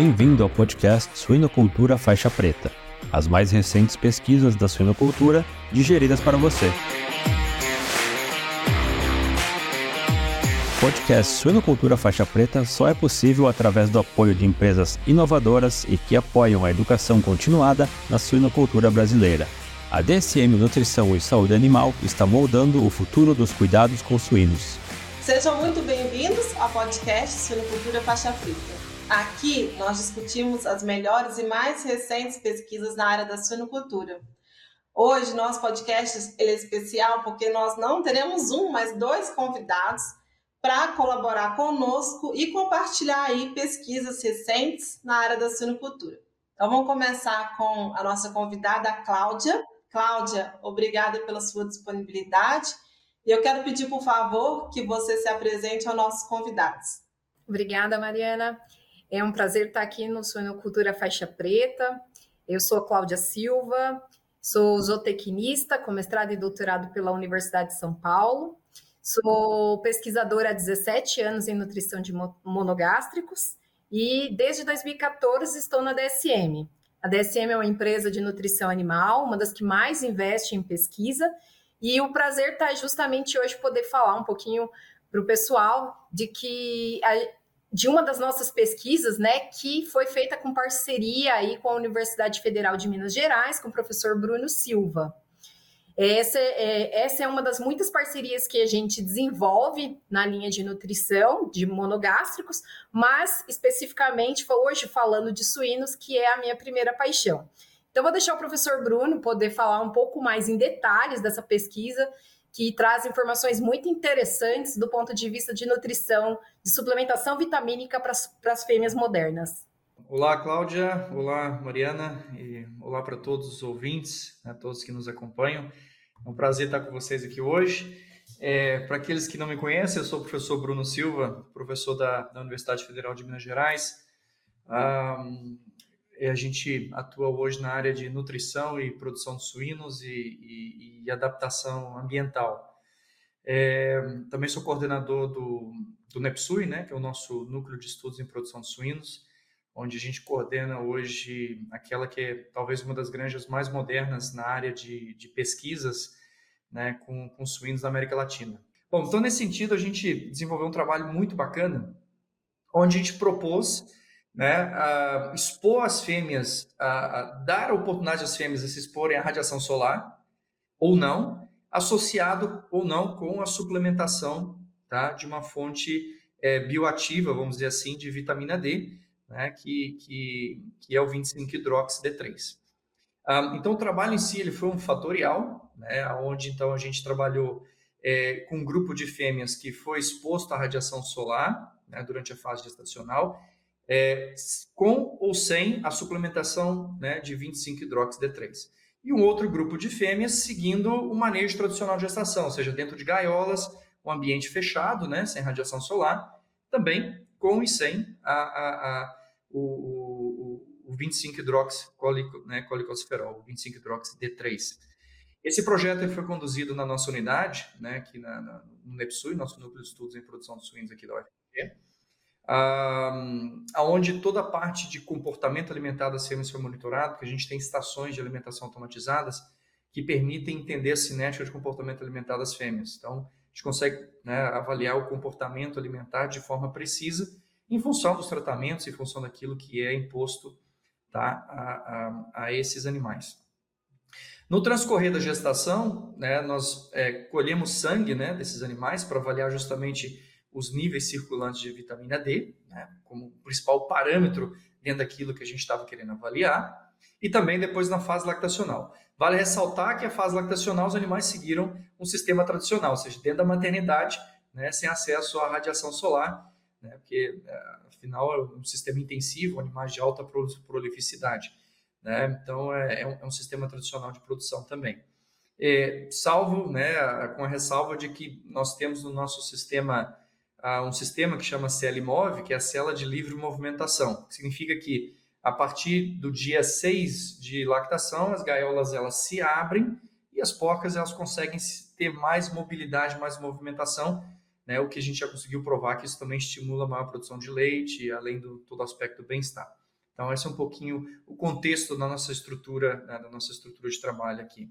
Bem-vindo ao podcast Suinocultura Faixa Preta, as mais recentes pesquisas da suinocultura digeridas para você. O podcast Suinocultura Faixa Preta só é possível através do apoio de empresas inovadoras e que apoiam a educação continuada na suinocultura brasileira. A DSM Nutrição e Saúde Animal está moldando o futuro dos cuidados com suínos. Sejam muito bem-vindos ao podcast Suinocultura Faixa Preta. Aqui nós discutimos as melhores e mais recentes pesquisas na área da suinocultura. Hoje nosso podcast é especial porque nós não teremos um, mas dois convidados para colaborar conosco e compartilhar aí pesquisas recentes na área da suinocultura. Então vamos começar com a nossa convidada, Cláudia. Cláudia, obrigada pela sua disponibilidade. E eu quero pedir, por favor, que você se apresente aos nossos convidados. Obrigada, Mariana. É um prazer estar aqui no Suinocultura Faixa Preta. Eu sou Cláudia Silva, sou zootecnista com mestrado e doutorado pela Universidade de São Paulo. Sou pesquisadora há 17 anos em nutrição de monogástricos e desde 2014 estou na DSM. A DSM é uma empresa de nutrição animal, uma das que mais investe em pesquisa, e o prazer está justamente hoje poder falar um pouquinho para o pessoal de que de uma das nossas pesquisas, né, que foi feita com parceria aí com a Universidade Federal de Minas Gerais, com o professor Bruno Silva. Essa é, essa é uma das muitas parcerias que a gente desenvolve na linha de nutrição de monogástricos, mas especificamente hoje falando de suínos, que é a minha primeira paixão. Então, vou deixar o professor Bruno poder falar um pouco mais em detalhes dessa pesquisa que traz informações muito interessantes do ponto de vista de nutrição, de suplementação vitamínica para as fêmeas modernas. Olá, Cláudia. Olá, Mariana. E olá para todos os ouvintes, né, todos que nos acompanham. É um prazer estar com vocês aqui hoje. É, para aqueles que não me conhecem, eu sou o professor Bruno Silva, professor da, da Universidade Federal de Minas Gerais. Um, a gente atua hoje na área de nutrição e produção de suínos e, e, e adaptação ambiental. É, também sou coordenador do, do NEPSUI, né, que é o nosso núcleo de estudos em produção de suínos, onde a gente coordena hoje aquela que é talvez uma das granjas mais modernas na área de, de pesquisas né, com, com suínos da América Latina. Bom, então nesse sentido a gente desenvolveu um trabalho muito bacana, onde a gente propôs né, a expor as fêmeas, a, a dar a oportunidade às fêmeas de se exporem à radiação solar, ou não, associado ou não com a suplementação tá, de uma fonte é, bioativa, vamos dizer assim, de vitamina D, né, que, que, que é o 25-hidroxi-D3. Um, então, o trabalho em si ele foi um fatorial, né, onde então a gente trabalhou é, com um grupo de fêmeas que foi exposto à radiação solar né, durante a fase gestacional é, com ou sem a suplementação né, de 25-hidroxi-D3. E um outro grupo de fêmeas seguindo o manejo tradicional de gestação, ou seja, dentro de gaiolas, um ambiente fechado, né, sem radiação solar, também com e sem a, a, a o, o, o 25-hidroxi-colicosferol, né, o 25-hidroxi-D3. Esse projeto foi conduzido na nossa unidade, né, aqui na, na, no NEPSUI, nosso Núcleo de Estudos em Produção de Suínos aqui da UFG, aonde toda a parte de comportamento alimentar das fêmeas foi monitorado, que a gente tem estações de alimentação automatizadas que permitem entender a cinética de comportamento alimentar das fêmeas. Então, a gente consegue né, avaliar o comportamento alimentar de forma precisa em função dos tratamentos, em função daquilo que é imposto tá, a, a, a esses animais. No transcorrer da gestação, né, nós é, colhemos sangue né, desses animais para avaliar justamente os níveis circulantes de vitamina D, né, como principal parâmetro dentro daquilo que a gente estava querendo avaliar, e também depois na fase lactacional. Vale ressaltar que a fase lactacional os animais seguiram um sistema tradicional, ou seja, dentro da maternidade, né, sem acesso à radiação solar, né, porque é, afinal é um sistema intensivo, animais de alta prolificidade. Né, então é, é, um, é um sistema tradicional de produção também. É, salvo, né, com a ressalva de que nós temos no nosso sistema um sistema que chama CLMOV, que é a célula de livre movimentação, que significa que a partir do dia 6 de lactação, as gaiolas elas se abrem e as porcas elas conseguem ter mais mobilidade, mais movimentação, né? O que a gente já conseguiu provar que isso também estimula a maior produção de leite, além do todo aspecto do bem-estar. Então, esse é um pouquinho o contexto da nossa estrutura, né, da nossa estrutura de trabalho aqui.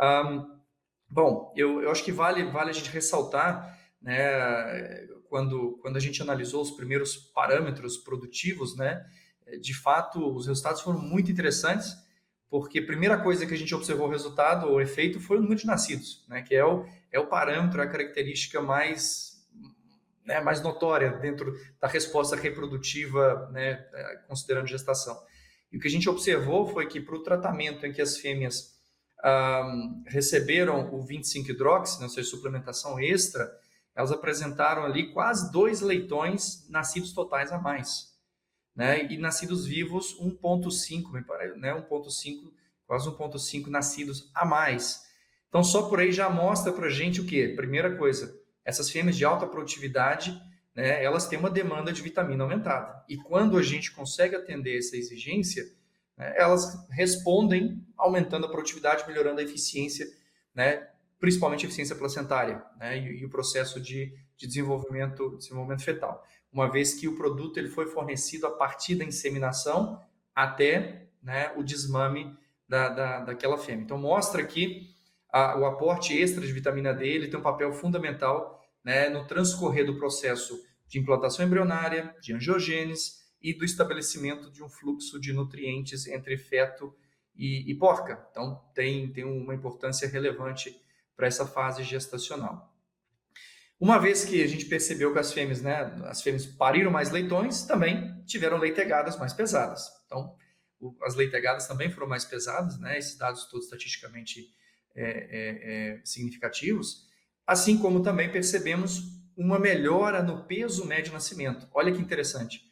Um, bom, eu, eu acho que vale, vale a gente ressaltar, né, quando, quando a gente analisou os primeiros parâmetros produtivos, né, de fato, os resultados foram muito interessantes, porque a primeira coisa que a gente observou o resultado, o efeito, foi o número de nascidos, né, que é o, é o parâmetro, a característica mais né, mais notória dentro da resposta reprodutiva, né, é, considerando gestação. E o que a gente observou foi que para o tratamento em que as fêmeas receberam o 25-hidrox, né, ou seja, suplementação extra, elas apresentaram ali quase dois leitões nascidos totais a mais. Né, e nascidos vivos 1.5, me parece, né, 1.5, quase 1.5 nascidos a mais. Então, só por aí já mostra para gente o quê? Primeira coisa, essas fêmeas de alta produtividade, né, elas têm uma demanda de vitamina aumentada. E quando a gente consegue atender essa exigência, né, elas respondem aumentando a produtividade, melhorando a eficiência, né, principalmente eficiência placentária né, e, e, o processo de, de desenvolvimento, desenvolvimento fetal. Uma vez que o produto ele foi fornecido a partir da inseminação até né, o desmame da, da, daquela fêmea. Então, mostra que a, o aporte extra de vitamina D ele tem um papel fundamental né, no transcorrer do processo de implantação embrionária, de angiogênese e do estabelecimento de um fluxo de nutrientes entre feto e, e porca. Então, tem, tem uma importância relevante para essa fase gestacional. Uma vez que a gente percebeu que as fêmeas, né, as fêmeas pariram mais leitões, também tiveram leitegadas mais pesadas. Então, o, as leitegadas também foram mais pesadas, né, esses dados todos estatisticamente é, é, é, significativos. Assim como também percebemos uma melhora no peso médio nascimento. Olha que interessante,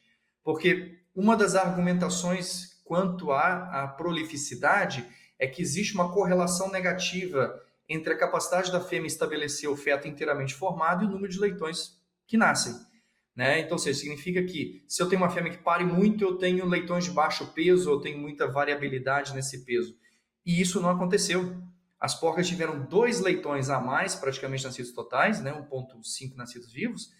porque uma das argumentações quanto à, à prolificidade é que existe uma correlação negativa entre a capacidade da fêmea estabelecer o feto inteiramente formado e o número de leitões que nascem. Né? Então, seja, significa que se eu tenho uma fêmea que pare muito, eu tenho leitões de baixo peso, eu tenho muita variabilidade nesse peso. E isso não aconteceu. As porcas tiveram dois leitões a mais, praticamente nascidos totais, né, 1,5 nascidos vivos,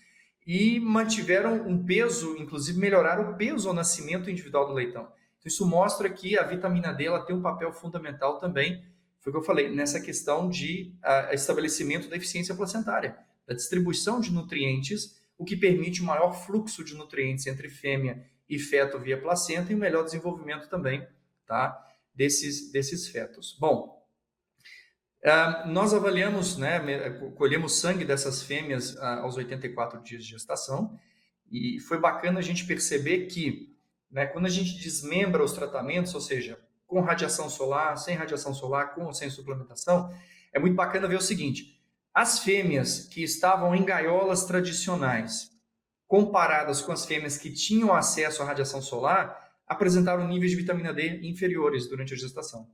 e mantiveram um peso, inclusive melhoraram o peso ao nascimento individual do leitão. Então, isso mostra que a vitamina D ela tem um papel fundamental também, foi o que eu falei, nessa questão de uh, estabelecimento da eficiência placentária, da distribuição de nutrientes, o que permite um maior fluxo de nutrientes entre fêmea e feto via placenta e um melhor desenvolvimento também tá, desses, desses fetos. Bom, Uh, nós avaliamos, né, colhemos sangue dessas fêmeas uh, aos 84 dias de gestação e foi bacana a gente perceber que, né, quando a gente desmembra os tratamentos, ou seja, com radiação solar, sem radiação solar, com ou sem suplementação, é muito bacana ver o seguinte: as fêmeas que estavam em gaiolas tradicionais, comparadas com as fêmeas que tinham acesso à radiação solar, apresentaram níveis de vitamina D inferiores durante a gestação.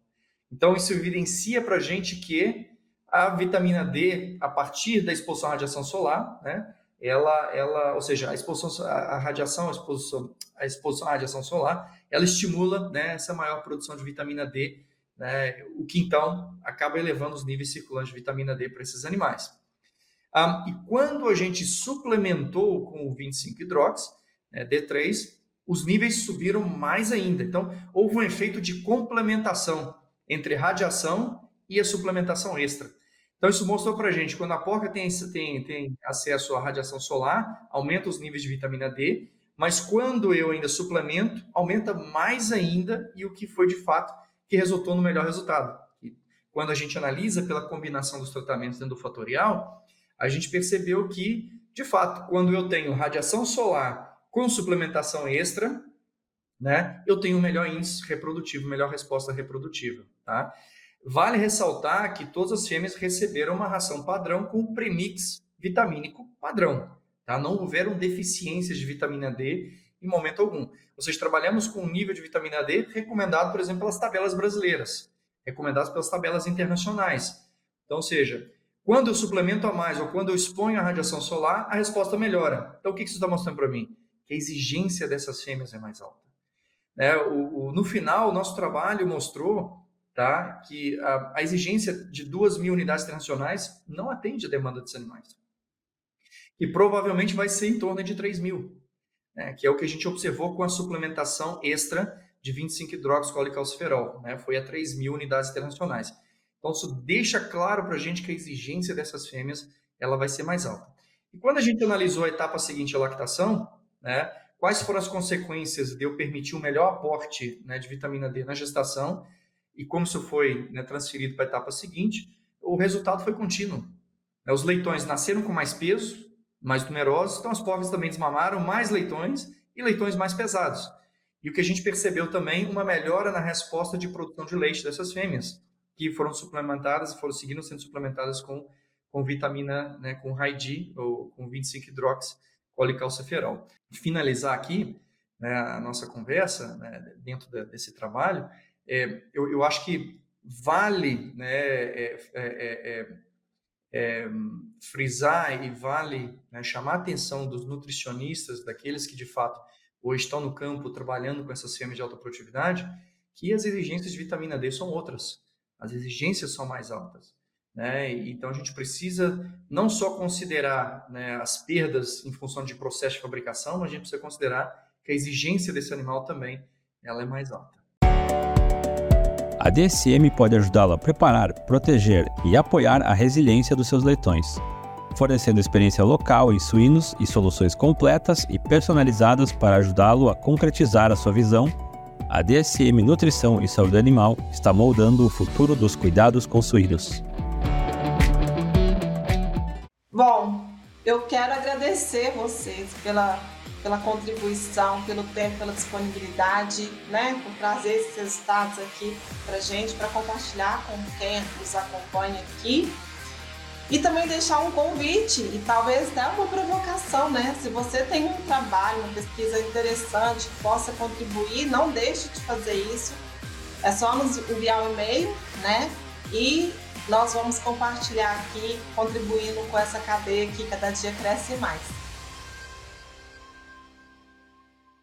Então, isso evidencia para a gente que a vitamina D, a partir da exposição à radiação solar, né, ela, ela, ou seja, a exposição à radiação, a exposição, a exposição à radiação solar, ela estimula né, essa maior produção de vitamina D, né, o que então acaba elevando os níveis circulantes de vitamina D para esses animais. Um, e quando a gente suplementou com o 25-hidrox, né, D3, os níveis subiram mais ainda. Então, houve um efeito de complementação entre radiação e a suplementação extra. Então, isso mostrou para a gente, quando a porca tem, tem, tem acesso à radiação solar, aumenta os níveis de vitamina D, mas quando eu ainda suplemento, aumenta mais ainda, e o que foi de fato que resultou no melhor resultado. E quando a gente analisa pela combinação dos tratamentos dentro do fatorial, a gente percebeu que, de fato, quando eu tenho radiação solar com suplementação extra, né, eu tenho um melhor índice reprodutivo, melhor resposta reprodutiva. Tá? Vale ressaltar que todas as fêmeas receberam uma ração padrão com premix vitamínico padrão. Tá? Não houveram deficiências de vitamina D em momento algum. Ou seja, trabalhamos com um nível de vitamina D recomendado, por exemplo, pelas tabelas brasileiras, recomendadas pelas tabelas internacionais. Então, seja, quando eu suplemento a mais ou quando eu exponho a radiação solar, a resposta melhora. Então, o que isso está mostrando para mim? Que a exigência dessas fêmeas é mais alta. Né? O, o, no final, o nosso trabalho mostrou tá, que a, a, exigência de duas mil unidades internacionais não atende a demanda desses animais. E provavelmente vai ser em torno de 3 mil. né, que é o que a gente observou com a suplementação extra de 25-hidroxicólicalciferol, né, foi a 3 mil unidades internacionais. Então, isso deixa claro para a gente que a exigência dessas fêmeas ela vai ser mais alta. E quando a gente analisou a etapa seguinte, a lactação, né, quais foram as consequências de eu permitir um melhor aporte né, de vitamina D na gestação e como isso foi né, transferido para a etapa seguinte, o resultado foi contínuo. Né, os leitões nasceram com mais peso, mais numerosos, então as povas também desmamaram mais leitões e leitões mais pesados. E o que a gente percebeu também, uma melhora na resposta de produção de leite dessas fêmeas, que foram suplementadas, foram seguindo sendo suplementadas com, com vitamina, né, com High-D, ou com 25-hidrox colicalciferol. Finalizar aqui né, a nossa conversa né, dentro de, desse trabalho, é, eu, eu, acho que vale né, é, é, é, é é, frisar e vale né, chamar a atenção dos nutricionistas, daqueles que de fato hoje estão no campo trabalhando com essas fêmeas de alta produtividade, que as exigências de vitamina D são outras, as exigências são mais altas. Né? Então a gente precisa não só considerar né, as perdas em função de processo de fabricação, mas a gente precisa considerar que a exigência desse animal também ela é mais alta. A DSM pode ajudá-lo a preparar, proteger e apoiar a resiliência dos seus leitões, fornecendo experiência local em suínos e soluções completas e personalizadas para ajudá-lo a concretizar a sua visão. A DSM Nutrição e Saúde Animal está moldando o futuro dos cuidados com suínos. Bom, eu quero agradecer vocês pela pela contribuição, pelo tempo, pela disponibilidade, né, por trazer esses resultados aqui para gente, para compartilhar com quem nos acompanha aqui. E também deixar um convite e talvez até uma provocação, né? Se você tem um trabalho, uma pesquisa interessante que possa contribuir, não deixe de fazer isso. É só nos enviar um e-mail, né? E nós vamos compartilhar aqui, contribuindo com essa cadeia que cada dia cresce mais.